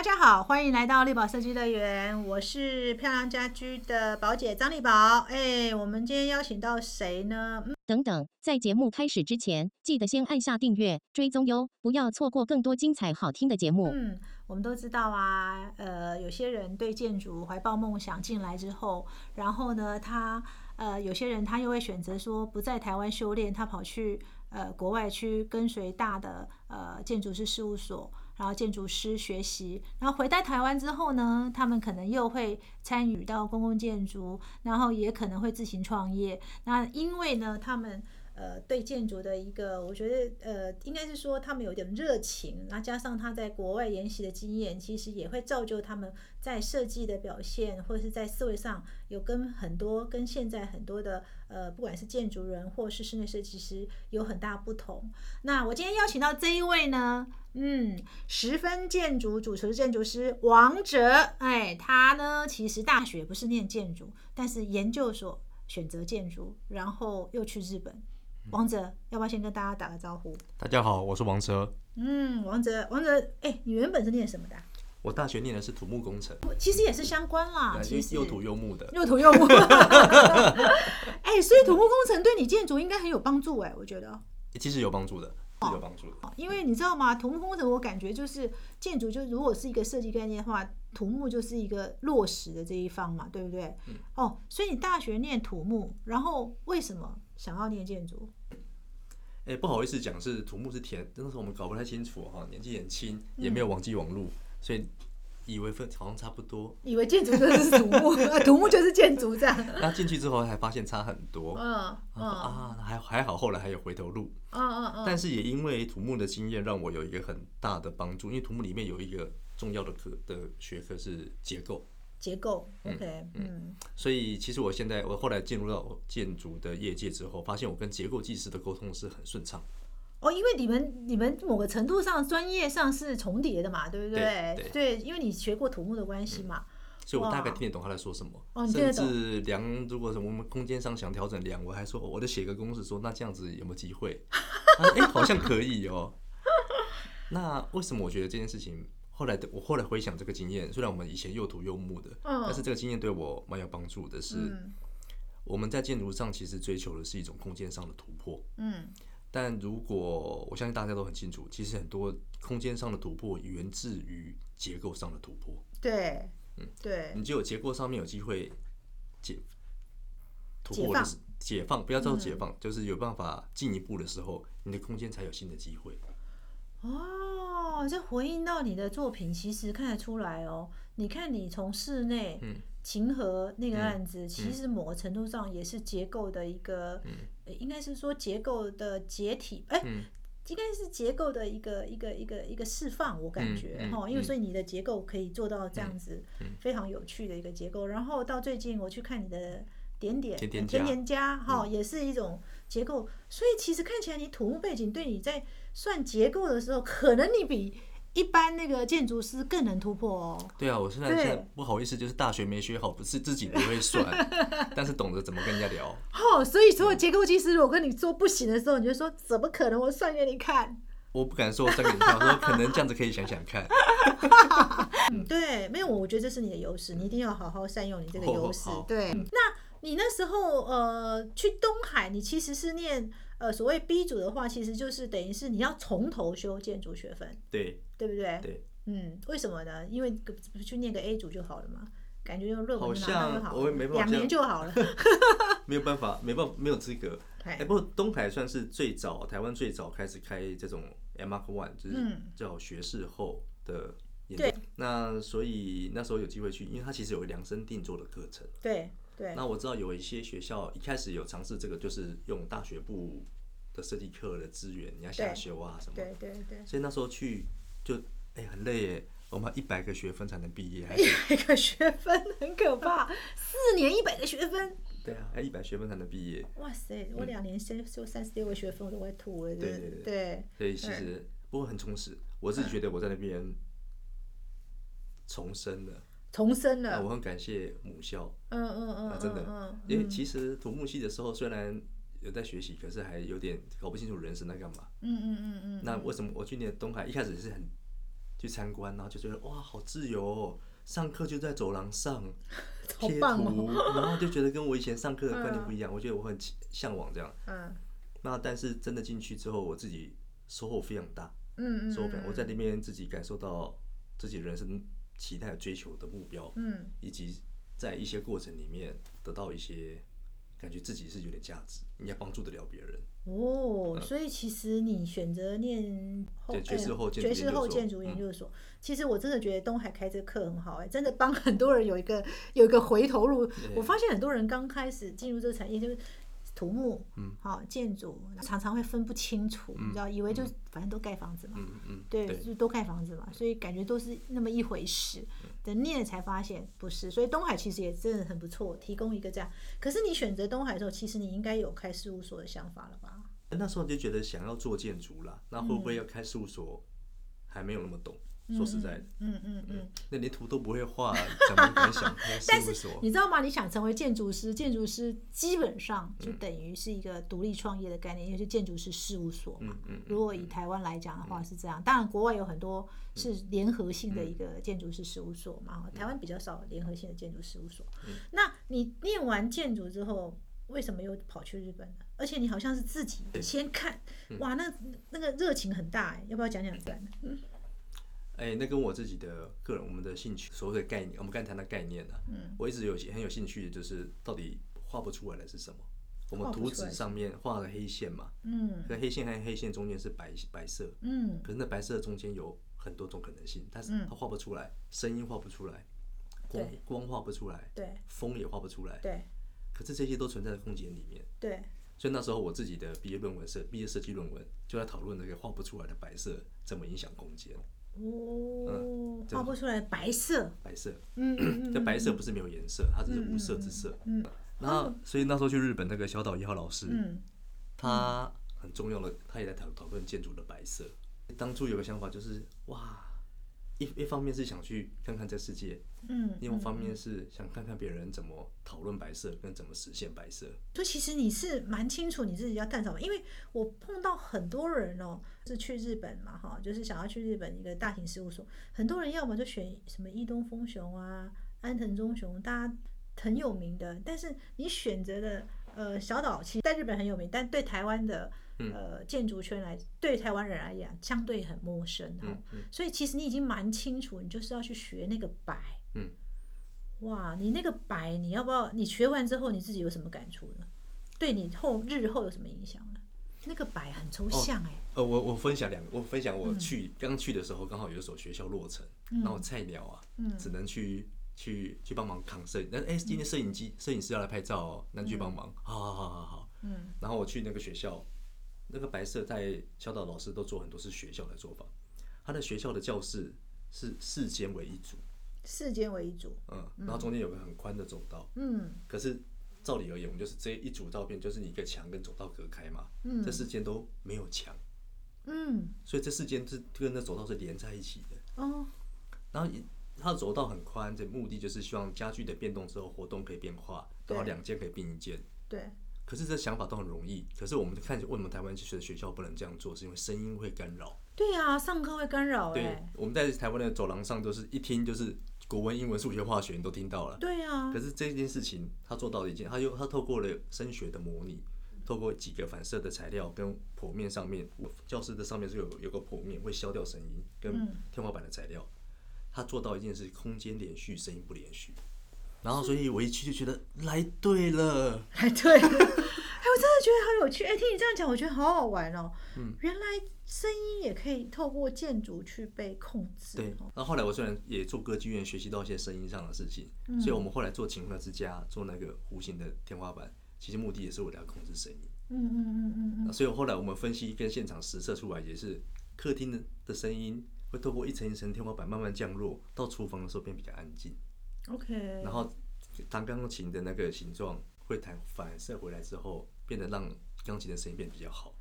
大家好，欢迎来到丽宝设计乐园，我是漂亮家居的宝姐张丽宝。哎，我们今天邀请到谁呢？嗯，等等，在节目开始之前，记得先按下订阅、追踪哟，不要错过更多精彩好听的节目。嗯，我们都知道啊，呃，有些人对建筑怀抱梦想进来之后，然后呢，他呃，有些人他又会选择说不在台湾修炼，他跑去呃国外去跟随大的呃建筑师事务所。然后建筑师学习，然后回到台湾之后呢，他们可能又会参与到公共建筑，然后也可能会自行创业。那因为呢，他们。呃，对建筑的一个，我觉得呃，应该是说他们有点热情，那加上他在国外研习的经验，其实也会造就他们在设计的表现，或者是在思维上有跟很多跟现在很多的呃，不管是建筑人或是室内设计师有很大不同。那我今天邀请到这一位呢，嗯，十分建筑主持建筑师王哲，哎，他呢其实大学不是念建筑，但是研究所选择建筑，然后又去日本。王哲，要不要先跟大家打个招呼？大家好，我是王哲。嗯，王哲，王哲，哎，你原本是念什么的？我大学念的是土木工程，其实也是相关啦，其实又土又木的，又土又木。哎，所以土木工程对你建筑应该很有帮助哎，我觉得。其实有帮助的，是有帮助的。因为你知道吗？土木工程我感觉就是建筑，就如果是一个设计概念的话，土木就是一个落实的这一方嘛，对不对？哦，所以你大学念土木，然后为什么想要念建筑？哎，不好意思讲，是土木是田，那时候我们搞不太清楚哈，年纪很轻，也没有网际网路，所以以为分好像差不多，以为建筑就是土木，土木就是建筑这样。那进去之后才发现差很多，嗯嗯啊，还还好，后来还有回头路，嗯嗯嗯。但是也因为土木的经验，让我有一个很大的帮助，因为土木里面有一个重要的科的学科是结构。结构，OK，嗯，所以其实我现在我后来进入到建筑的业界之后，发现我跟结构技师的沟通是很顺畅。哦，因为你们你们某个程度上专业上是重叠的嘛，对不对？对，因为你学过土木的关系嘛，所以我大概听得懂他在说什么。哦，甚至量，如果我们空间上想调整量，我还说，我就写个公式说，那这样子有没有机会？哎，好像可以哦。那为什么我觉得这件事情？后来的我后来回想这个经验，虽然我们以前又土又木的，但是这个经验对我蛮有帮助的。是我们在建筑上其实追求的是一种空间上的突破。嗯，但如果我相信大家都很清楚，其实很多空间上的突破源自于结构上的突破。对，嗯，对，你只有结构上面有机会解突破的解放，不要叫解放，就是有办法进一步的时候，你的空间才有新的机会。哦，这回应到你的作品，其实看得出来哦。你看，你从室内，秦河那个案子，其实某个程度上也是结构的一个，应该是说结构的解体，哎，应该是结构的一个一个一个一个释放，我感觉哈，因为所以你的结构可以做到这样子，非常有趣的一个结构。然后到最近我去看你的点点甜甜家，哈，也是一种结构。所以其实看起来你土木背景对你在。算结构的时候，可能你比一般那个建筑师更能突破哦。对啊，我现在现在不好意思，就是大学没学好，不是自己不会算，但是懂得怎么跟人家聊。哦，所以所有结构技师，我跟你说不行的时候，你就说怎么可能？我算给你看。我不敢说我算给你看，我说可能这样子可以想想看。对，没有，我觉得这是你的优势，你一定要好好善用你这个优势。对，那你那时候呃去东海，你其实是念。呃，所谓 B 组的话，其实就是等于是你要从头修建筑学分，对，对不对？对，嗯，为什么呢？因为去念个 A 组就好了嘛，感觉用论文拿到就好了，两年就好了。没有办法，没办法，没有资格。哎，不过东海算是最早台湾最早开始开这种 M Mark One，就是叫学士后的研究。那所以那时候有机会去，因为它其实有量身定做的课程。对。那我知道有一些学校一开始有尝试这个，就是用大学部的设计课的资源，你要下修啊什么。对对对。所以那时候去就哎很累耶，我们一百个学分才能毕业，一百个学分很可怕，四年一百个学分。对啊，要一百学分才能毕业。哇塞，我两年先修三十六个学分，我都快吐了。对对对。对。所以其实不过很充实，我自己觉得我在那边重生了。重生了，我很感谢母校。嗯嗯嗯，真的，因为其实土木系的时候虽然有在学习，可是还有点搞不清楚人生在干嘛。嗯嗯嗯嗯。那为什么我去年东海一开始是很去参观，然后就觉得哇，好自由哦！上课就在走廊上 贴图，哦然后就觉得跟我以前上课的观念不一样，我觉得我很向往这样。嗯那但是真的进去之后，我自己收获非常大，嗯嗯收获非常，我在那边自己感受到自己人生期待追求的目标，嗯以及在一些过程里面得到一些感觉自己是有点价值，应该帮助得了别人。哦，所以其实你选择念后对爵士哎后建士后建筑嗯研究所，其实我真的觉得东海开这个课很好哎、真的帮很多人有一个有一个回头路。我发现很多人刚开始进入这个产业就是。土木，嗯，好建筑常常会分不清楚，你知道，以为就反正都盖房子嘛，嗯嗯，对，就都盖房子嘛，所以感觉都是那么一回事。等念了才发现不是，所以东海其实也真的很不错，提供一个这样。可是你选择东海的时候，其实你应该有开事务所的想法了吧？那时候就觉得想要做建筑啦，那会不会要开事务所？还没有那么懂，说实在的，嗯嗯嗯。那连图都不会画，怎么敢想开事务所？你知道吗？你想成为建筑师，建筑师基本上就等于是一个独立创业的概念，因为是建筑师事务所嘛。如果以台湾来讲的话是这样，当然国外有很多是联合性的一个建筑师事务所嘛，嗯台湾比较少联合性的建筑事务所。那你念完建筑之后，为什么又跑去日本呢？而且你好像是自己先看，嗯哇，那那个热情很大哎，要不要讲讲看？哎、那跟我自己的个人我们的兴趣所谓的概念，我们刚才谈的概念呢、嗯我一直有很有兴趣的就是到底画不出来的是什么？我们图纸上面画了黑线嘛，嗯可黑线和黑线中间是白白色，嗯可是那白色中间有很多种可能性，但是它画不出来，声音画不出来，光光画不出来，对风也画不出来，对可是这些都存在在空间里面。对，所以那时候我自己的毕业论文设毕业设计论文就在讨论那个画不出来的白色怎么影响空间。哦，这画不出来白色，白色，嗯嗯嗯，这白色不是没有颜色，它只是无色之色。嗯然后，所以那时候去日本那个小岛一号老师，嗯。他很重要的，他也在讨讨论建筑的白色。当初有个想法就是，哇，一一方面是想去看看这世界，嗯，另外一方面是想看看别人怎么讨论白色跟怎么实现白色。所以其实你是蛮清楚你自己要干什么，因为我碰到很多人哦，是去日本嘛哈，就是想要去日本一个大型事务所，很多人要么就选什么伊东丰雄啊、安藤忠雄，大家很有名的，但是你选择的呃小岛，其实在日本很有名，但对台湾的呃建筑圈来，对台湾人来讲相对很陌生哈，嗯嗯所以其实你已经蛮清楚，你就是要去学那个白。嗯，哇，你那个白，你要不要？你学完之后，你自己有什么感触呢？对你后日后有什么影响呢？那个白很抽象哎、呃，我我分享两个，我分享嗯我去刚、去的时候，刚好有一所学校落成，然后菜鸟啊，嗯只能去去去帮忙扛摄影。那哎、今天摄影机摄影师要来拍照哦，那去帮忙。好好好好好。嗯然后我去那个学校，那个白色在教导老师都做很多是学校的做法，他的学校的教室是四间为一组，四间为一组。嗯，然后中间有个很宽的走道，嗯。可是照理而言，我们就是这一组照片就是你一个墙跟走道隔开嘛，嗯。这四间都没有墙。嗯。所以这四间是跟那走道是连在一起的。哦。然后一它的走道很宽，这目的就是希望家具的变动之后活动可以变化，然后对。两间可以并一间。对可是这想法都很容易，可是我们看为什么台湾学的学校不能这样做，是因为声音会干扰。对啊，上课会干扰对哎、，我们在台湾的走廊上都是一听就是国文、英文、数学、化学，你都听到了。对啊可，是这件事情，他做到了一件，他又他透过了声学的模拟，透过几个反射的材料跟剖面上面，教室的上面是有有个剖面会消掉声音，跟天花板的材料，他做到一件事，空间连续，声音不连续。然后，所以我一去就觉得来对了，哎对，哎，我真的觉得好有趣。哎，听你这样讲，我觉得好好玩哦。嗯，原来声音也可以透过建筑去被控制。对。哦然后后来我虽然也做歌剧院，学习到一些声音上的事情，所以我们后来做晴和之家，做那个弧形的天花板，其实目的也是为了要控制声音。嗯嗯嗯嗯嗯，所以后来我们分析跟现场实测出来，也是客厅的的声音会透过一层一层天花板慢慢降落，到厨房的时候变比较安静。OK。然后弹钢琴的那个形状会弹反射回来之后，变得让钢琴的声音变得比较好。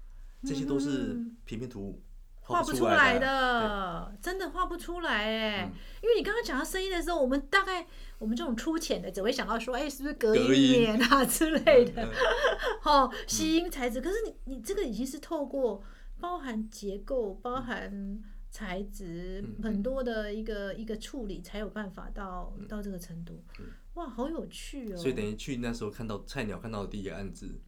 这些都是平面图画不不出来的。真的画不出来哎、嗯因为你刚刚讲到声音的时候，我们大概我们这种粗浅的只会想到说，哎、是不是隔隔音音棉啊之类的，嗯 哦，吸音材质。可是你你这个已经是透过包含结构、包含材质嗯很多的一个一个处理，才有办法到到这个程度嗯。哇，好有趣哦！所以等于去那时候看到菜鸟看到的第一个案子，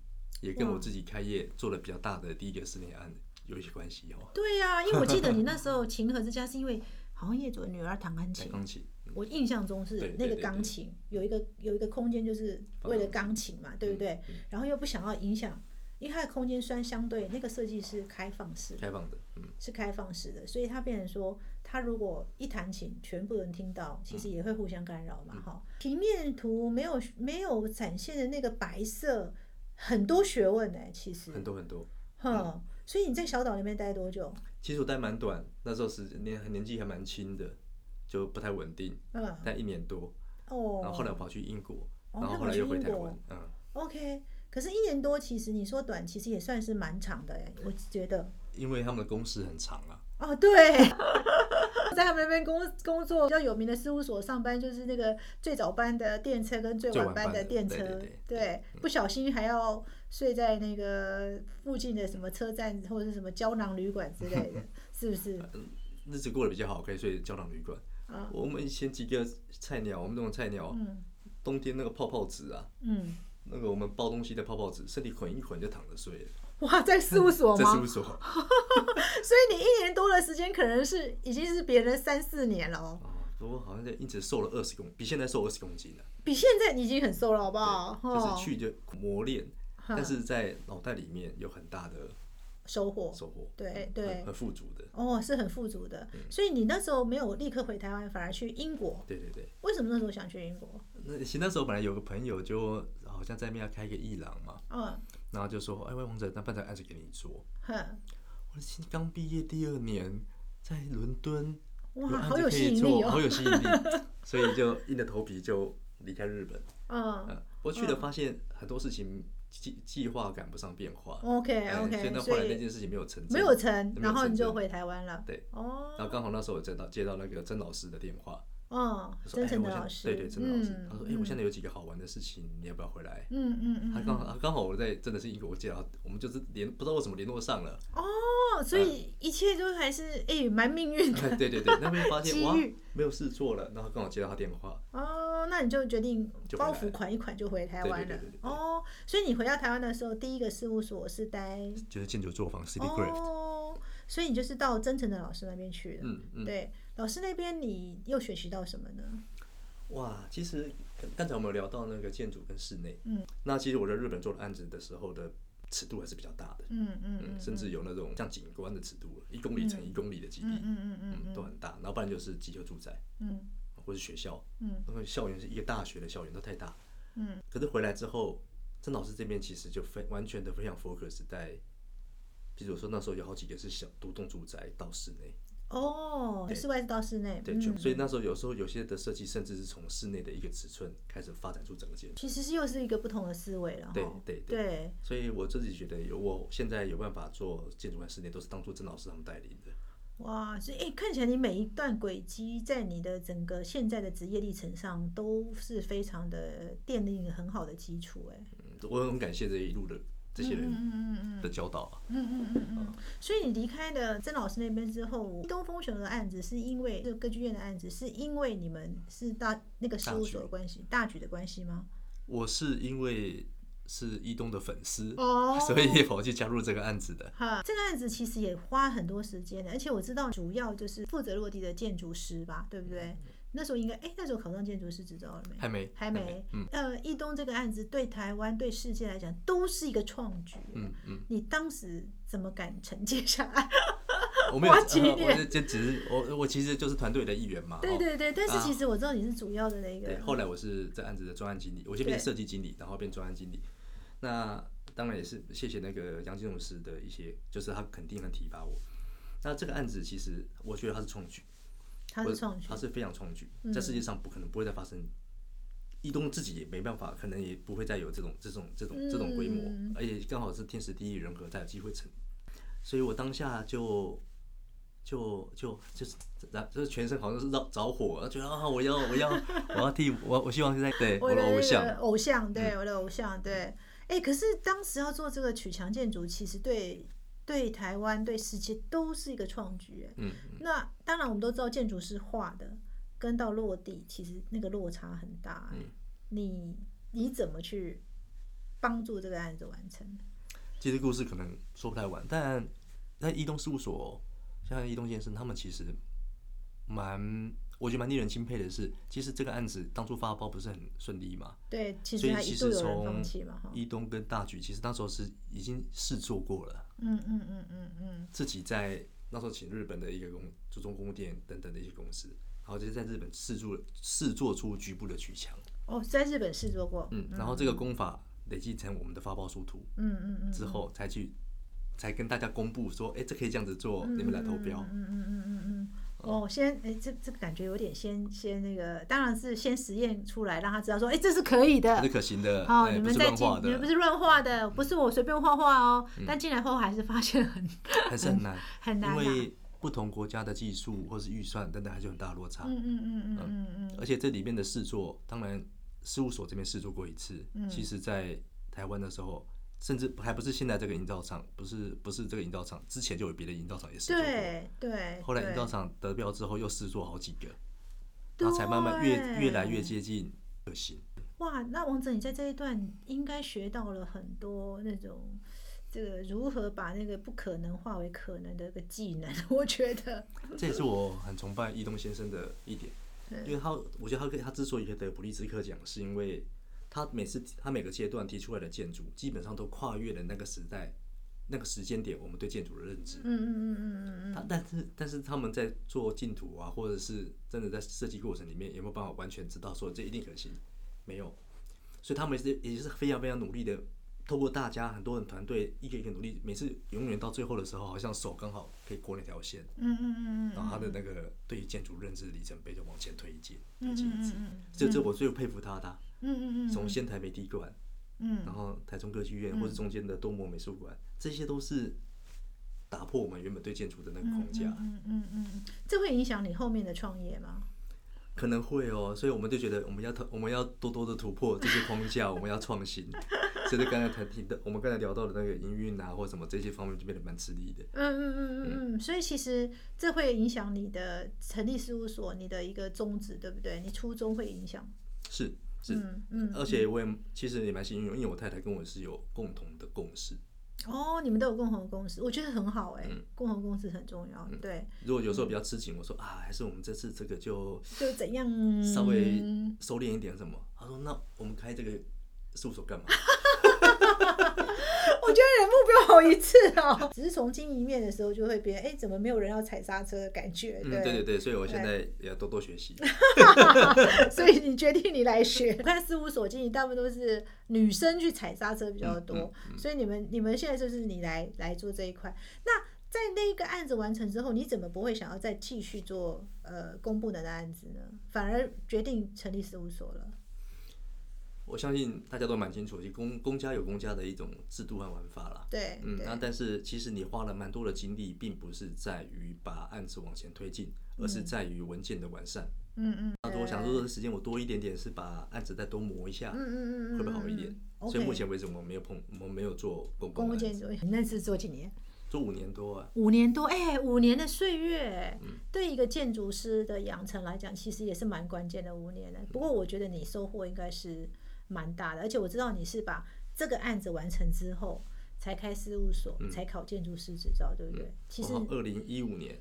也跟我自己开业做了比较大的第一个室内案有一些关系哦。对呀、因为我记得你那时候 情和之家是因为好像业主的女儿弹钢弹琴，钢琴，嗯我印象中是那个钢琴有一个有一个空间，就是为了钢琴嘛，对不对？嗯然后又不想要影响，因为它的空间虽然相对那个设计是开放式的，开放的，嗯，是开放式的，所以它变成说，它如果一弹琴，全部人听到，其实嗯。也会互相干扰嘛，哈、平面图没有没有展现的那个白色，很多学问呢、其实，很多很多。哼，所以你在小岛那边待多久？其实我待蛮短，那时候是年年纪还蛮轻的，就不太稳定，嗯，待一年多。哦，然后后来我跑去英国，哦然后后来又回台湾，嗯，OK，可是，一年多其实你说短，其实也算是蛮长的哎，我觉得。因为他们的工时很长啊，哦，对，在他们那边工工作比较有名的事务所上班，就是那个最早班的电车跟最晚班最晚班的电车，对对对。对不小心还要睡在那个附近的什么车站或者是什么胶囊旅馆之类的，是不是？日子过得比较好，可以睡胶囊旅馆。啊，我们以前几个菜鸟，我们这种菜鸟，嗯。冬天那个泡泡纸啊，嗯，那个我们包东西的泡泡纸，身体捆一捆就躺着睡了。哇，在事务所吗在事务？所，所以你一年多的时间，可能是已经是别人三四年了哦，哦，不过好像就因此瘦了二十公，比现在瘦二十公斤了。比现在你已经很瘦了，好不好？就哦是去就磨练，但是在脑袋里面有很大的收获，收获，嗯对对很很富足的。哦，是很富足的。嗯所以你那时候没有立刻回台湾，反而去英国。对对对，为什么那时候想去英国？那其实那时候本来有个朋友就好像在那边要开一个艺廊嘛，嗯，然后就说，哎，喂，王者，那办这个案子给你做。哼，我新刚毕业第二年，在伦敦有哇，案好有吸引力哦。好有吸引力，所以就硬着头皮就离开日本。嗯。嗯，我去了发现很多事情计计划赶不上变化。，OK 哎所以 OK，那后所以来那件事情没有成真，没有成，然后你就回台湾了。对，哦，然后刚好那时候我接到接到那个曾老师的电话，嗯，他说真诚的老师，对对，真的老师，嗯他说哎，我现在有几个好玩的事情，你要不要回来？嗯嗯嗯，他刚好刚好我在真的是英国，我接到我们就是联不知道为什么联络上了，哦，所以一切都还是哎蛮命运哎的。对对对，那边发现哇没有事做了，然后刚好接到他电话，哦，那你就决定包袱款一款就回台湾了哦，所以你回到台湾的时候，第一个事务所是待就是建筑作坊 City Graft 哦，所以你就是到真诚的老师那边去了。嗯嗯，对，老师那边你又学习到什么呢？哇，其实刚才我们有聊到那个建筑跟室内，嗯，那其实我在日本做的案子的时候的尺度还是比较大的，嗯嗯嗯，甚至有那种像景观的尺度，一公里乘一公里的基地，嗯嗯嗯嗯嗯，都很大，然后不然就是集合住宅嗯或是学校，嗯。那个校园是一个大学的校园都太大，嗯。可是回来之后，郑老师这边其实就非完全的非常 focus 在，比如说那时候有好几个是小独栋住宅到室内，哦，室外到室内，对，嗯所以那时候有时候有些的设计甚至是从室内的一个尺寸开始发展出整个建筑。其实是又是一个不同的思维了哈。对对对对，所以我自己觉得有我现在有办法做建筑和室内，都是当初曾老师他们带领的。哇，所以诶，看起来你每一段轨迹在你的整个现在的职业历程上都是非常的奠定一个很好的基础，哎。嗯，我很感谢这一路的这些嗯人的教导啊。嗯嗯嗯嗯。所以你离开了曾老师那边之后，东风雄的案子是因为这个歌剧院的案子，是因为你们是大那个事务所的关系，大局的关系吗？我是因为是一东的粉丝，哦 所以也跑去加入这个案子的。哈，这个案子其实也花很多时间的，而且我知道主要就是负责落地的建筑师吧，对不对？那时候应该，哎，那时候考上建筑师执照了没？还没，还没。嗯呃，义东这个案子对台湾、对世界来讲都是一个创举。嗯嗯，你当时怎么敢承接下来？我没有，花几年我就就只是我我其实就是团队的一员嘛。哦对对对，但是啊其实我知道你是主要的那个。对，后来我是这案子的专案经理，我先变对设计经理，然后变专案经理。那当然也是谢谢那个杨金荣师的一些，就是他肯定很提拔我。那这个案子其实我觉得他是创举，我他是创举它，是非常创举，嗯在世界上不可能不会再发生。义东自己也没办法，可能也不会再有这种这种这种这种规模，嗯而且刚好是天时地利人和才有机会成。所以我当下就就就就是然就是全身好像是着着火，觉得啊我要我要我要替我我希望是在对我的偶像，嗯偶像，对我的偶像，对。哎，可是当时要做这个曲墙建筑，其实对对台湾、对世界都是一个创举。哎嗯，那当然，我们都知道建筑师画的跟到落地，其实那个落差很大。哎嗯你你怎么去帮助这个案子完成？其实故事可能说不太完，但在移动事务所，像移动先生他们其实蛮，我觉得蛮令人钦佩的是，其实这个案子当初发包不是很顺利嘛，对，其实还一度有人放弃嘛，哈。一东跟大举，其实那时候是已经试做过了，嗯嗯嗯嗯嗯，自己在那时候请日本的一个公注重公店等等的一些公司，然后就是在日本试做试做出局部的取强，哦，在日本试做过。嗯，然后这个功法累积成我们的发包书图嗯嗯嗯，之后，才去才跟大家公布说，哎，这可以这样子做，你们来投标。嗯嗯嗯嗯嗯。哦，先哎，这这个感觉有点先先那个，当然是先实验出来，让他知道说，哎，这是可以的这是。可行的，好，你们在进你们不是乱画的，不是我随便画画哦。但进来后还是发现很还是很难，很难啊。因为不同国家的技术或是预算等等，还是有很大的落差。嗯嗯嗯嗯嗯嗯而且这里面的试做，当然事务所这边试做过一次，嗯其实在台湾的时候，甚至还不是现在这个营造厂，不是不是这个营造厂，之前就有别的营造厂也试做过。对对。后来营造厂得标之后，又试做好几个，然后才慢慢越越来越接近可行。哇，那王者，你在这一段应该学到了很多那种这个如何把那个不可能化为可能的一个技能，我觉得。这也是我很崇拜易东先生的一点，因为他我觉得他可以他之所以可以得普利兹克奖，是因为他每次他每个阶段提出来的建筑，基本上都跨越了那个时代。那个时间点，我们对建筑的认知，嗯嗯嗯嗯嗯他但是但是他们在做净土啊，或者是真的在设计过程里面，有没有办法完全知道说这一定可行？没有，所以他们也是也是非常非常努力的，透过大家很多人团队一个一个努力，每次永远到最后的时候，好像手刚好可以过那条线，嗯嗯嗯嗯然后他的那个对于建筑认知的里程碑就往前推一阶，嗯推进一阶嗯嗯，这这我最佩服他的啊、嗯嗯嗯，从仙台美地馆，嗯然后台中歌剧院或者中间的多摩美术馆，这些都是打破我们原本对建筑的那个框架。嗯嗯嗯嗯，这会影响你后面的创业吗？可能会哦，所以我们就觉得我们要突我们要多多的突破这些框架，我们要创新。所以刚才谈提的，我们刚才聊到的那个营运啊，或什么这些方面就变得蛮吃力的。嗯嗯嗯嗯嗯，所以其实这会影响你的成立事务所，你的一个宗旨，对不对？你初衷会影响。是是，嗯嗯，而且我也其实也蛮幸运，因为我太太跟我是有共同的共识。哦，你们都有共同的共识，我觉得很好哎、嗯共同共识很重要。对，如果有时候比较吃紧，我说啊，还是我们这次这个就就怎样稍微收敛一点什么。他说那我们开这个事务所干嘛？我觉得人目标好一次哦，只是从经营面的时候就会变，哎，怎么没有人要踩刹车的感觉？嗯，对对对，所以我现在也要多多学习。所以你决定你来学。我看事务所经营大部分都是女生去踩刹车比较多，嗯所以你们你们现在就是你来来做这一块。那在那个案子完成之后，你怎么不会想要再继续做呃公部门的案子呢？反而决定成立事务所了？我相信大家都蛮清楚，就公公家有公家的一种制度和玩法啦。对，嗯，那但是其实你花了蛮多的精力，并不是在于把案子往前推进，而是在于文件的完善。嗯嗯，那我想说，的时间我多一点点，是把案子再多磨一下，嗯嗯嗯嗯，会不会好一点？嗯所以目前为止，我们没有碰，我们没有做公共的案子，建筑，你那是做几年？做五年多啊。五年多，哎、五年的岁月，嗯对一个建筑师的养成来讲，其实也是蛮关键的五年的。不过我觉得你收获应该是蛮大的，而且我知道你是把这个案子完成之后才开事务所，才考建筑师执照，对不对？其实二零一五年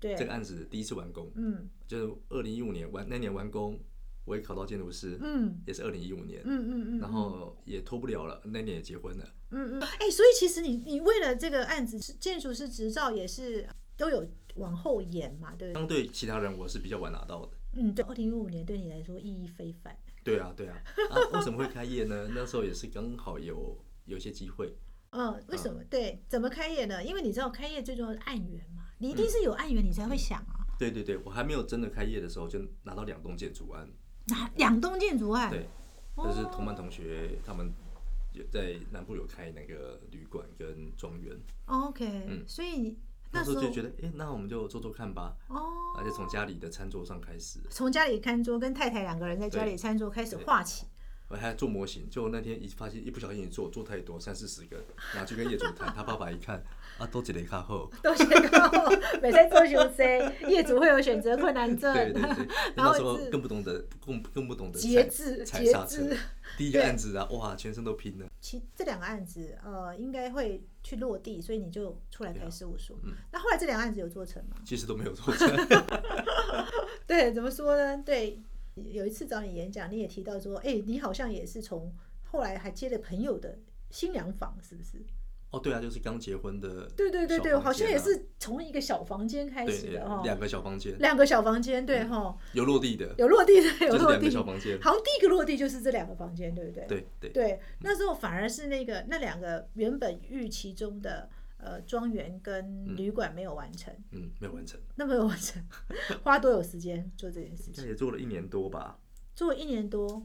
对，这个案子第一次完工，嗯就是二零一五年完那年完工，我也考到建筑师，嗯也是二零一五年，嗯嗯嗯，然后也拖不了了，那年也结婚了。嗯嗯，哎、所以其实你你为了这个案子，建筑师执照也是都有往后延嘛，对不对？相对其他人，我是比较晚拿到的。嗯，对，二零一五年对你来说意义非凡。对啊，对啊，啊，为什么会开业呢？那时候也是刚好有有一些机会，嗯，为什么？对，怎么开业呢？因为你知道开业最重要的案源嘛，你一定是有案源，你才会想啊。对对对，我还没有真的开业的时候，就拿到两栋建筑案，拿两栋建筑案？对，就是同班同学他们有在南部有开那个旅馆跟庄园，哦 OK，、所以你那那时候就觉得，哎、那我们就做做看吧，哦，而且从家里的餐桌上开始，从家里餐桌跟太太两个人在家里餐桌开始画起。我还做模型，就那天一发现一不小心一做做太多，三四十个，拿去跟业主谈，他爸爸一看 啊，都几雷卡后，都写到 每天做修 C，业主会有选择困难症，对对对，然后 那时候更不懂得更更不懂得踩节制节制。第一个案子啊，哇，全身都拼了。其这两个案子，呃，应该会去落地，所以你就出来开事务所。嗯那后来这两个案子有做成吗？其实都没有做成，对，怎么说呢？对，有一次找你演讲，你也提到说，哎、你好像也是从后来还接了朋友的新娘房，是不是？哦，对啊，就是刚结婚的、对对对对，好像也是是从一个小房间开始的哈，两个小房间，两个小房间，对哈，有落地的，有落地的，有落地就是，小房间。好像第一个落地就是这两个房间，对不对？对对对，那时候反而是那个那两个原本预期中的呃庄园跟旅馆没有完成，嗯，没有完成，那没有完成，花多有时间做这件事情？也做了一年多吧。做了一年多，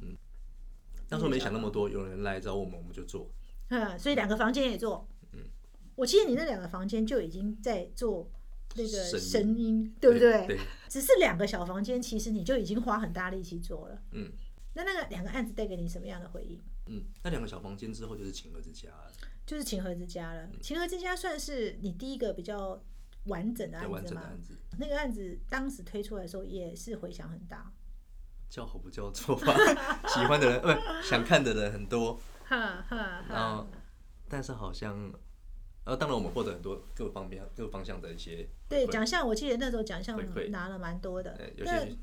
那时候没想那么多，有人来找我们，我们就做。嗯，所以两个房间也做。嗯我记得你那两个房间就已经在做那个声音对不对？对，只是两个小房间，其实你就已经花很大力气做了。嗯那那个两个案子带给你什么样的回应？嗯，那两个小房间之后就是情和之家了，就是情和之家嗯了。情和之家算是你第一个比较完整的案子吗？整的案子，那个案子当时推出来的时候也是回响很大。叫好不叫座吧。喜欢的人，不想看的人很多，哈哈然后但是好像，呃，当然我们获得很多各方面各方向的一些对奖项，我记得那时候奖项拿了蛮多的呃，。有些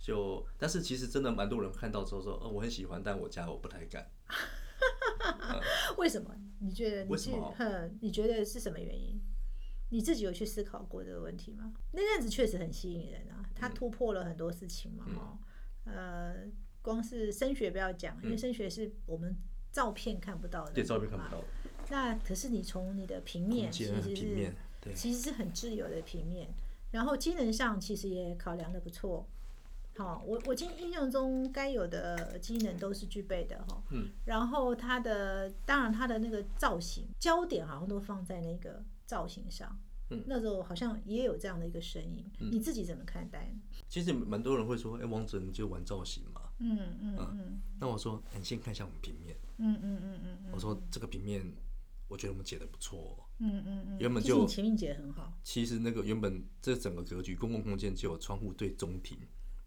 就，但是其实真的蛮多人看到之后说，哦，我很喜欢，但我家我不太敢。为什么？你觉得？为什么哼，你觉得是什么原因？你自己有去思考过这个问题吗？那阵子确实很吸引人啊，它嗯突破了很多事情嘛，哦，呃，光是升学不要讲，因为升学是我们照片看不到的，对，照片看不。到，那可是你从你的平面其实是其实是很自由的平面，然后机能上其实也考量的不错。好，我我今印象中该有的机能都是具备的哈。嗯。然后它的当然它的那个造型焦点好像都放在那个造型上。嗯那时候好像也有这样的一个声音，你自己怎么看待呢？其实蛮多人会说，哎、王者你就玩造型嘛。嗯嗯嗯那我说，哎你先看一下我们平面。嗯嗯嗯嗯我说这个平面，我觉得我们解的不错、哦。嗯嗯嗯，原本就前面解得很好。其实那个原本这整个格局，公共空间就有窗户对中庭，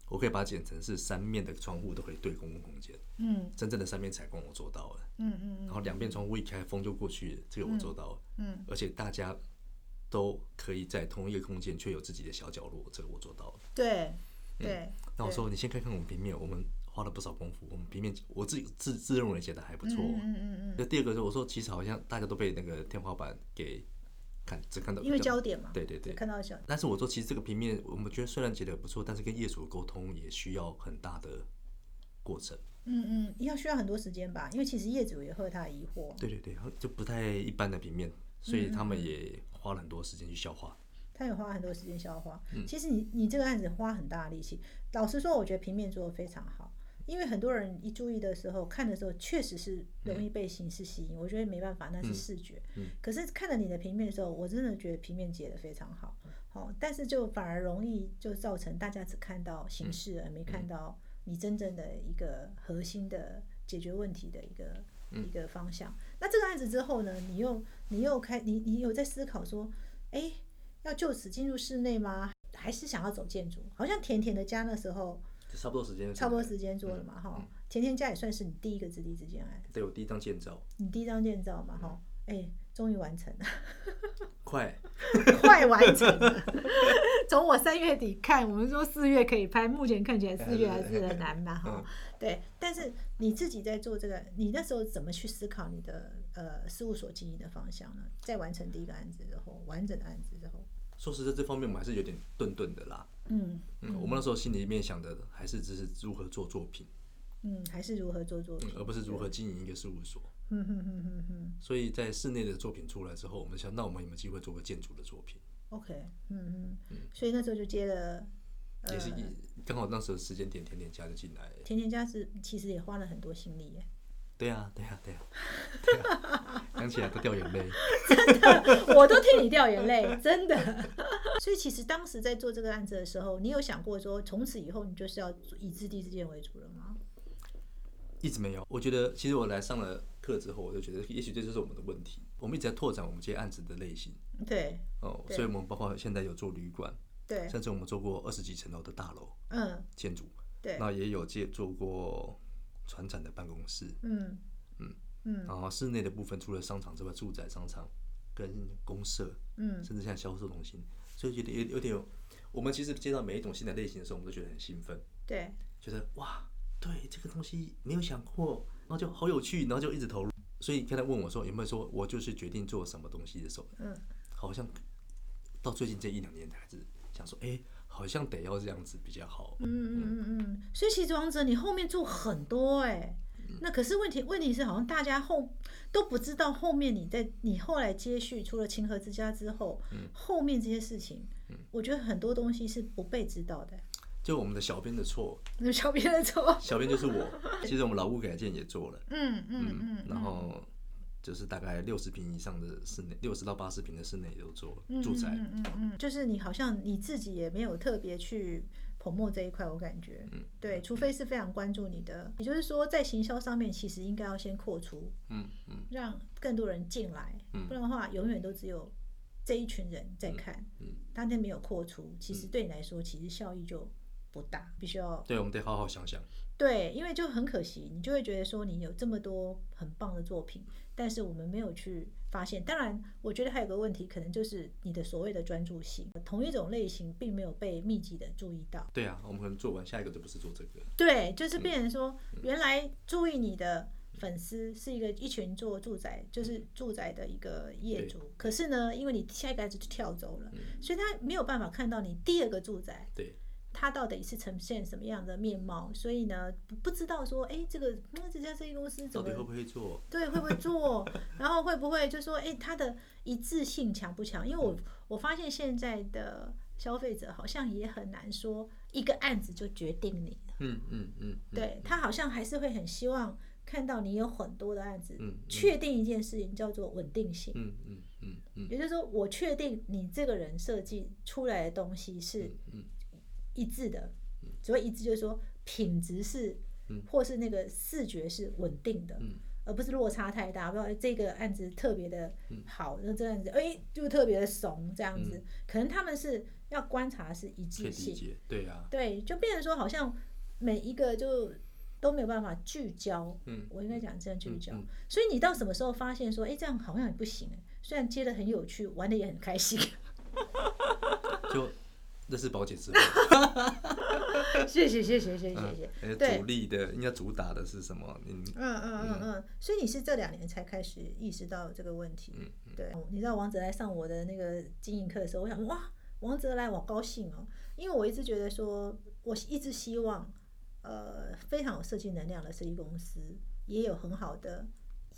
我可以把它剪成是三面的窗户都可以对公共空间。嗯真正的三面采光我做到了，嗯嗯然后两边窗户一开，风就过去了，这个我做到了。嗯而且大家都可以在同一个空间，却有自己的小角落，这个我做到了。对对。那我说，你先看看我们平面，我们花了不少功夫，我们平面我自己自自认为写的还不错。嗯嗯嗯嗯，那第二个是我说，其实好像大家都被那个天花板给看只看到，因为焦点嘛。对对对。看到小但是我说，其实这个平面我们觉得虽然写的不错，但是跟业主沟通也需要很大的过程。嗯嗯，要需要很多时间吧，因为其实业主也会有他的疑惑，对对对，就不太一般的平面，所以他们也花了很多时间去消化。他也花很多时间消化。嗯其实你你这个案子花很大的力气，老实说，我觉得平面做的非常好。因为很多人一注意的时候，看的时候确实是容易被形式吸引。我觉得没办法，那是视觉。嗯可是看了你的平面的时候，我真的觉得平面解的非常好。好、但是就反而容易就造成大家只看到嗯形式，而没看到你真正的一个核心的解决问题的一个、嗯一个方向。那这个案子之后呢，你又你又开你你有在思考说，哎，要就此进入室内吗？还是想要走建筑？好像甜甜的家那时候就差不多时间，差不多时间做了嘛，哈、嗯。甜甜家也算是你第一个自立自建案，对我第一张建造，你第一张建造嘛，哈，哎，终于完成了，快，快完成了。从我三月底看，我们说四月可以拍，目前看起来四月还是很难嘛，哈。对，但是你自己在做这个，你那时候怎么去思考你的呃事务所经营的方向呢？在完成第一个案子之后，完整的案子之后，说实在，这方面我们还是有点顿顿的啦。嗯嗯，我们那时候心里面想的还是只是如何做作品，嗯，还是如何做作品嗯，，而不是如何经营一个事务所。嗯哼哼哼哼所以在室内的作品出来之后，我们想，那我们有没有机会做个建筑的作品？，OK，嗯嗯，所以那时候就接了。呃也是一刚好那时候时间点，甜甜家就进来了。甜甜家是其实也花了很多心力耶，对啊，对啊，对啊，想起来都掉眼泪。真的我都替你掉眼泪，真的。所以其实当时在做这个案子的时候，你有想过说从此以后你就是要以自地自建为主了吗？一直没有。我觉得其实我来上了课之后，我就觉得也许这就是我们的问题。我们一直在拓展我们这些案子的类型对哦，所以我们包括现在有做旅馆，对，甚至我们做过二十几层楼的大楼嗯建筑，对，那也有接做过船展的办公室，嗯嗯嗯。然后室内的部分除了商场之外，住宅、商场跟公社，嗯。甚至像销售中心，所以觉得有有点有，我们其实接到每一种新的类型的时候，我们都觉得很兴奋，对。觉得哇，对这个东西没有想过，然后就好有趣，然后就一直投入。所以刚才问我说有没有说我就是决定做什么东西的时候，嗯。好像到最近这一两年才开始想说，哎、好像得要这样子比较好。嗯嗯嗯嗯，所以其实王哲你后面做很多哎、那可是问题问题是好像大家后都不知道后面你在你后来接续除了清河之家之后，后面这些事情，我觉得很多东西是不被知道的。就我们的小编的错，那 小编的错，小编就是我。其实我们劳务改建也做了，嗯嗯嗯，然后就是大概六十平以上的室内，六十到八十平的室内也都做嗯住宅。嗯嗯嗯，就是你好像你自己也没有特别去捧墨这一块，我感觉，嗯对，除非是非常关注你的，也就是说在行销上面，其实应该要先扩出，嗯嗯让更多人进来，嗯不然的话，永远都只有这一群人在看，嗯，当天没有扩出，其实对你来说，其实效益就不大，必须要对，我们得好好想想。对，因为就很可惜，你就会觉得说你有这么多很棒的作品，但是我们没有去发现。当然，我觉得还有个问题，可能就是你的所谓的专注性，同一种类型并没有被密集的注意到。对啊，我们可能做完下一个就不是做这个。对，就是变成说，原来注意你的粉丝是一个一群做住宅，就是住宅的一个业主。可是呢，因为你下一个案子就跳走了，所以他没有办法看到你第二个住宅。对，它到底是呈现什么样的面貌，所以呢，不不知道说，哎，这个那这家设计公司怎么到底会不会做？对会不会做，然后会不会就说，哎，它的一致性强不强？因为我我发现现在的消费者好像也很难说一个案子就决定你了，嗯嗯嗯，嗯对他好像还是会很希望看到你有很多的案子，嗯嗯确定一件事情叫做稳定性。嗯嗯嗯嗯也就是说，我确定你这个人设计出来的东西是嗯一致的，所谓一致就是说品质是，或是那个视觉是稳定的，嗯。而不是落差太大。比如说哎这个案子特别的好，那这个案子哎就特别的怂这样子，可能他们是要观察是一致性，对啊，对，就变成说好像每一个就。都没有办法聚焦，嗯我应该讲这样聚焦，嗯所以你到什么时候发现说，哎，这样好像也不行。哎，虽然接的很有趣，玩的也很开心，就那是保险之后，谢谢谢谢谢谢谢主力的应该主打的是什么？嗯嗯嗯嗯。嗯，所以你是这两年才开始意识到这个问题。嗯对，你知道王哲来上我的那个经营课的时候，我想哇，王哲来，我高兴哦，因为我一直觉得说，我一直希望，呃，非常有设计能量的设计公司，也有很好的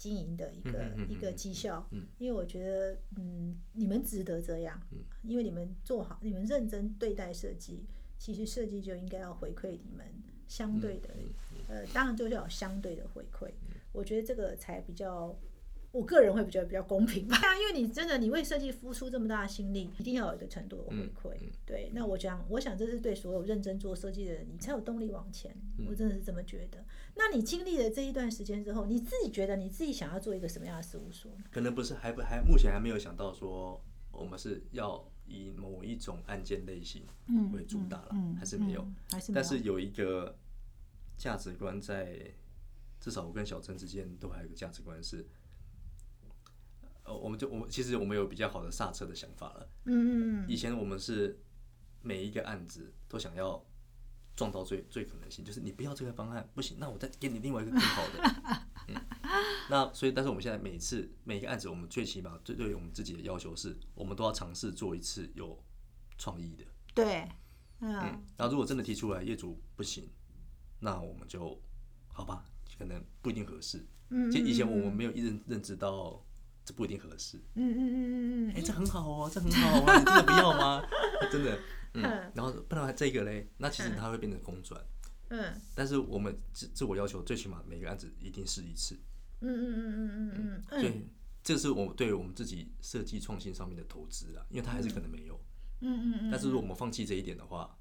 经营的一个、一个绩效。嗯。因为我觉得，嗯，你们值得这样，因为你们做好，你们认真对待设计，其实设计就应该要回馈你们相对的，呃，当然就是要有相对的回馈。我觉得这个才比较，我个人会比较比较公平吧。因为你真的你为设计付出这么大的心力，一定要有一个程度的回馈。对，那我讲，我想这是对所有认真做设计的人，你才有动力往前。我真的是这么觉得。那你经历了这一段时间之后，你自己觉得你自己想要做一个什么样的事务所？可能不是还不还目前还没有想到说我们是要以某一种案件类型为主打了，还是没有，但是有一个价值观在，至少我跟小陈之间都还有一个价值观是，呃，我们就我们其实我们有比较好的刹车的想法了。嗯嗯以前我们是每一个案子都想要撞到最最可能性，就是你不要这个方案不行，那我再给你另外一个更好的。嗯，那所以，但是我们现在每一次每一个案子，我们最起码对对于我们自己的要求是，我们都要尝试做一次有创意的。对，嗯嗯，然后如果真的提出来业主不行，那我们就好吧，可能不一定合适。嗯其实以前我们没有认认知到这不一定合适。嗯嗯嗯嗯哎、嗯这很好哦，这很好哦，你真的不要吗？真的，嗯嗯，然后不然还这个嘞，那其实它会变成空转，嗯但是我们自自我要求，最起码每个案子一定试一次，嗯嗯嗯嗯嗯嗯，所以这是我们对于我们自己设计创新上面的投资啊，因为它还是可能没有，嗯嗯嗯，但是如果我们放弃这一点的话，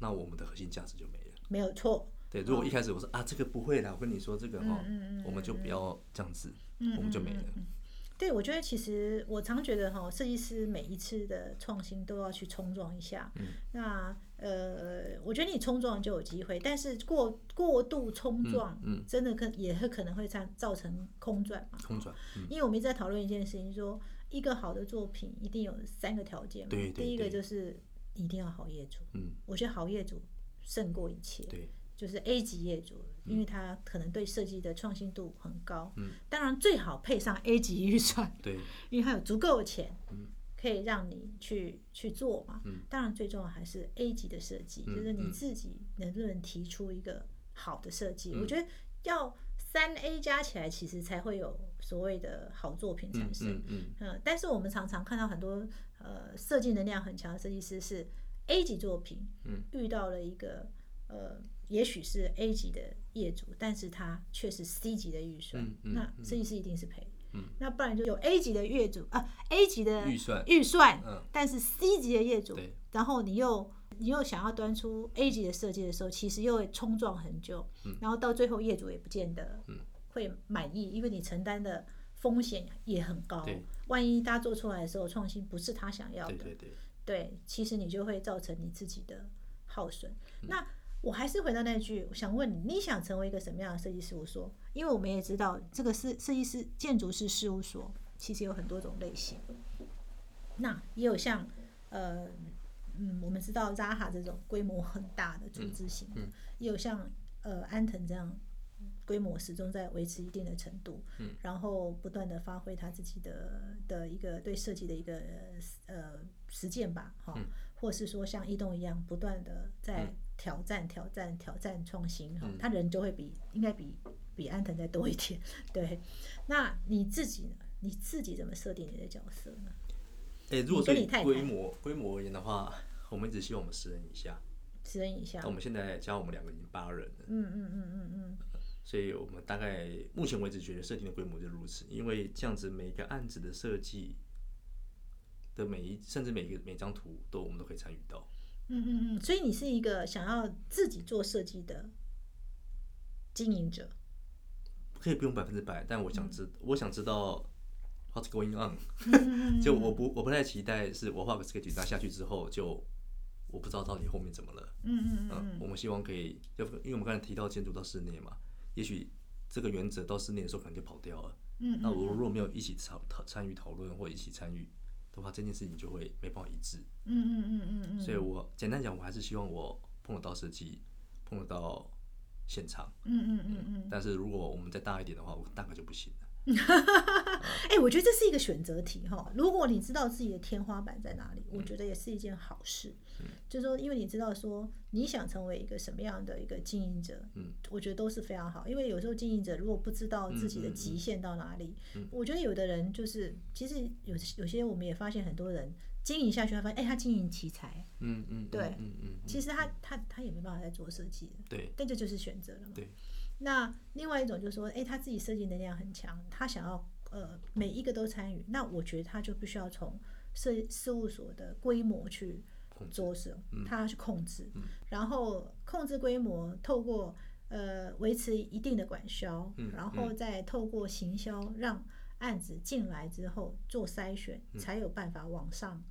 那我们的核心价值就没了。没有错。对，如果一开始我说啊这个不会啦，我跟你说这个哈，我们就不要这样子，我们就没了。对，我觉得其实我常觉得哈，设计师每一次的创新都要去冲撞一下。嗯那呃，我觉得你冲撞就有机会，但是过过度冲撞，嗯真的可也会可能会造造成空转嘛。空转，嗯因为我们一直在讨论一件事情，说一个好的作品一定有三个条件嘛。对对第一个就是一定要好业主，嗯，我觉得好业主胜过一切。对，就是 A 级业主，因为他可能对设计的创新度很高。嗯，当然最好配上 A 级预算，对，因为他有足够的钱，嗯可以让你去去做嘛。嗯当然最重要还是 A 级的设计，嗯就是你嗯自己能不能提出一个好的设计。嗯我觉得要三 A 加起来，其实才会有所谓的好作品产嗯生。嗯嗯，嗯，但是我们常常看到很多呃设计能量很强的设计师是 A 级作品，嗯，遇到了一个呃，也许是 A 级的业主，但是他却是 C 级的预算，嗯嗯那设计师一定是赔。嗯，那不然就有 A 级的业主啊，A 级的预算预算，嗯。但是 C 级的业主，然后你又你又想要端出 A 级的设计的时候，其实又会冲撞很久，然后到最后业主也不见得嗯。会满意，因为你承担的风险也很高。万一大家做出来的时候创新不是他想要的，对对对，对，其实你就会造成你自己的耗损。嗯。那我还是回到那句，我想问你，你想成为一个什么样的设计事务所？因为我们也知道，这个是设计师建筑师事务所，其实有很多种类型。那也有像呃，嗯，我们知道 Zaha 这种规模很大的组织型的，嗯也有像呃安藤这样规模始终在维持一定的程度，嗯然后不断的发挥他自己的的一个对设计的一个呃实践吧，哈、嗯或是说像异动一样，不断的在嗯挑战、挑战、挑战创新，哈、嗯他人就会比应该比比安藤再多一点，对。那你自己呢？你自己怎么设定你的角色呢？哎，如果对你跟你太太规模规模而言的话，我们一直希望我们十人以下，十人以下那我，们现在加我们两个已经八人了。嗯嗯嗯嗯嗯，所以我们大概目前为止觉得设定的规模就如此，因为这样子每个案子的设计的每一甚至每一个每张图都我们都可以参与到。嗯嗯嗯，所以你是一个想要自己做设计的经营者。可以不用百分之百，但我想知我想知道 what's going on。嗯就我不我不太期待是我画个 sketch 拿下去之后就我不知道到底后面怎么了。嗯嗯嗯，我们希望可以，就因为我们刚才提到建筑到室内嘛，也许这个原则到室内的时候可能就跑掉了。嗯那我如果没有一起讨讨参与讨论或一起参与的话，这件事情就会没办法一致。嗯嗯嗯嗯嗯，所以我简单讲，我还是希望我碰得到设计，碰得到现场。嗯嗯嗯嗯，但是如果我们再大一点的话，我大概就不行了。哎、我觉得这是一个选择题哈。如果你知道自己的天花板在哪里，我觉得也是一件好事。就是说，因为你知道说你想成为一个什么样的一个经营者，嗯，我觉得都是非常好。因为有时候经营者如果不知道自己的极限到哪里，我觉得有的人就是，其实有有些我们也发现很多人经营下去，他发现，哎、他经营奇才，嗯嗯，嗯对嗯嗯嗯，其实他他他也没办法再做设计了，对但这就是选择了嘛。对，那另外一种就是说，哎、他自己设计能量很强，他想要呃每一个都参与，那我觉得他就必须要从设事务所的规模去着手，他要去控制，嗯然后控制规模，透过呃维持一定的管销，嗯然后再透过行销让案子进来之后做筛选，才有办法往上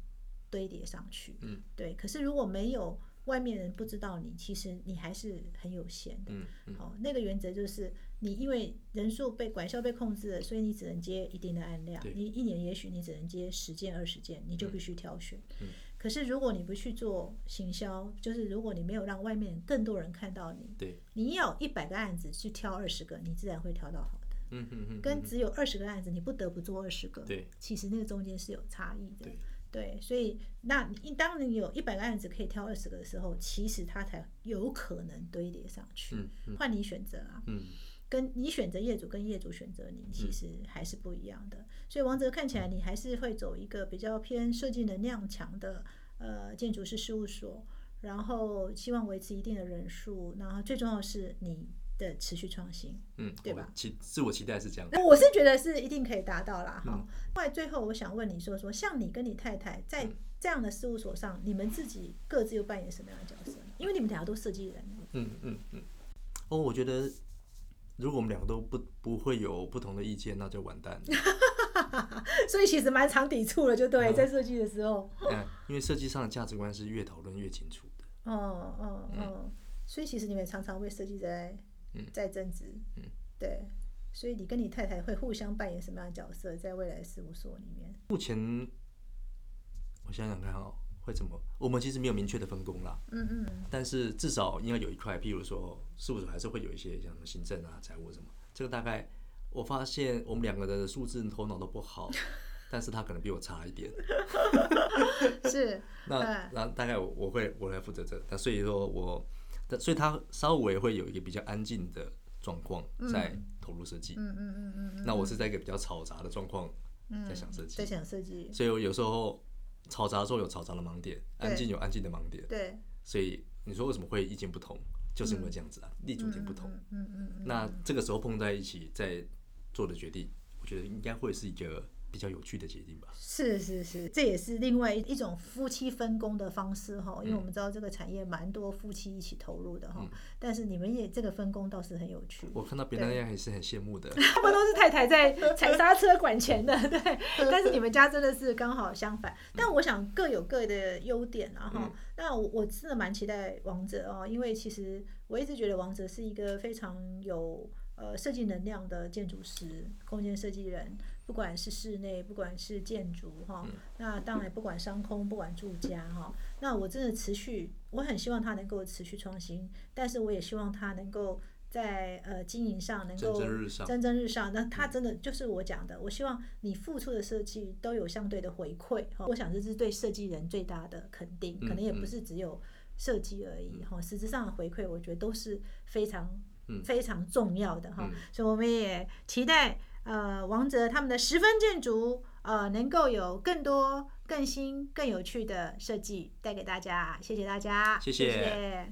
堆叠上去。嗯，对。可是如果没有外面人不知道你，其实你还是很有限的。嗯嗯好，那个原则就是你因为人数被管销被控制了，所以你只能接一定的案量对。你一年也许你只能接十件二十件，你就必须挑选。嗯可是如果你不去做行销，就是如果你没有让外面更多人看到你，对，你要一百个案子去挑二十个，你自然会挑到好的。嗯哼哼，跟只有二十个案子，你不得不做二十个，对，其实那个中间是有差异的。对对，所以那你当你有一百个案子可以挑二十个的时候，其实它才有可能堆叠上去。嗯嗯换你选择啊，嗯跟你选择业主跟业主选择你，其实还是不一样的。所以王哲看起来你还是会走一个比较偏设计能量强的呃建筑师事务所，然后希望维持一定的人数，然后最重要的是你的持续创新。嗯，对吧我期自我期待是这样。我是觉得是一定可以达到啦，哈、嗯另外，最后我想问你说说，像你跟你太太在嗯这样的事务所上，你们自己各自又扮演什么样的角色？因为你们俩都设计人，嗯嗯嗯，哦，我觉得如果我们两个都不不会有不同的意见，那就完蛋了。所以其实蛮常抵触的，就对，在设计的时候。嗯，因为设计上的价值观是越讨论越清楚的。哦哦哦，所以其实你们常常为设计在在争执。嗯，对。所以你跟你太太会互相扮演什么样的角色，在未来事务所里面？目前我想想看哦，会怎么？我们其实没有明确的分工啦。嗯嗯。但是至少应该有一块，譬如说事务所还是会有一些像行政啊、财务什么。这个大概我发现我们两个的数字头脑都不好，但是他可能比我差一点。是。那那大概我我会我来负责这，那所以说我，所以他稍微会有一个比较安静的状况在。投入设计，嗯嗯嗯嗯那我是在一个比较嘈杂的状况，在想设计，在想设计，所以我有时候嘈杂的时候有嘈杂的盲点，安静有安静的盲点，对，所以你说为什么会意见不同，就是因为这样子啊，立足点不同，嗯嗯嗯，那这个时候碰在一起在做的决定，我觉得应该会是一个。比较有趣的决定吧，是是是，这也是另外一种夫妻分工的方式哈，因为我们知道这个产业蛮多夫妻一起投入的哈，但是你们也这个分工倒是很有趣。我看到别人家也是很羡慕的，他们都是太太在踩刹车管钱的，对，但是你们家真的是刚好相反。但我想各有各的优点啊哈，那我我真的蛮期待王者哦，因为其实我一直觉得王者是一个非常有呃设计能量的建筑师、空间设计人。不管是室内，不管是建筑，哈，那当然不管商空，不管住家，哈，那我真的持续，我很希望它能够持续创新，但是我也希望它能够在呃经营上能够蒸蒸日上。那它真的就是我讲的，我希望你付出的设计都有相对的回馈，哈，我想这是对设计人最大的肯定，可能也不是只有设计而已，哈，实质上的回馈我觉得都是非常非常重要的，哈，所以我们也期待。呃，王哲他们的十分建筑，呃，能够有更多、更新、更有趣的设计带给大家，谢谢大家，谢谢。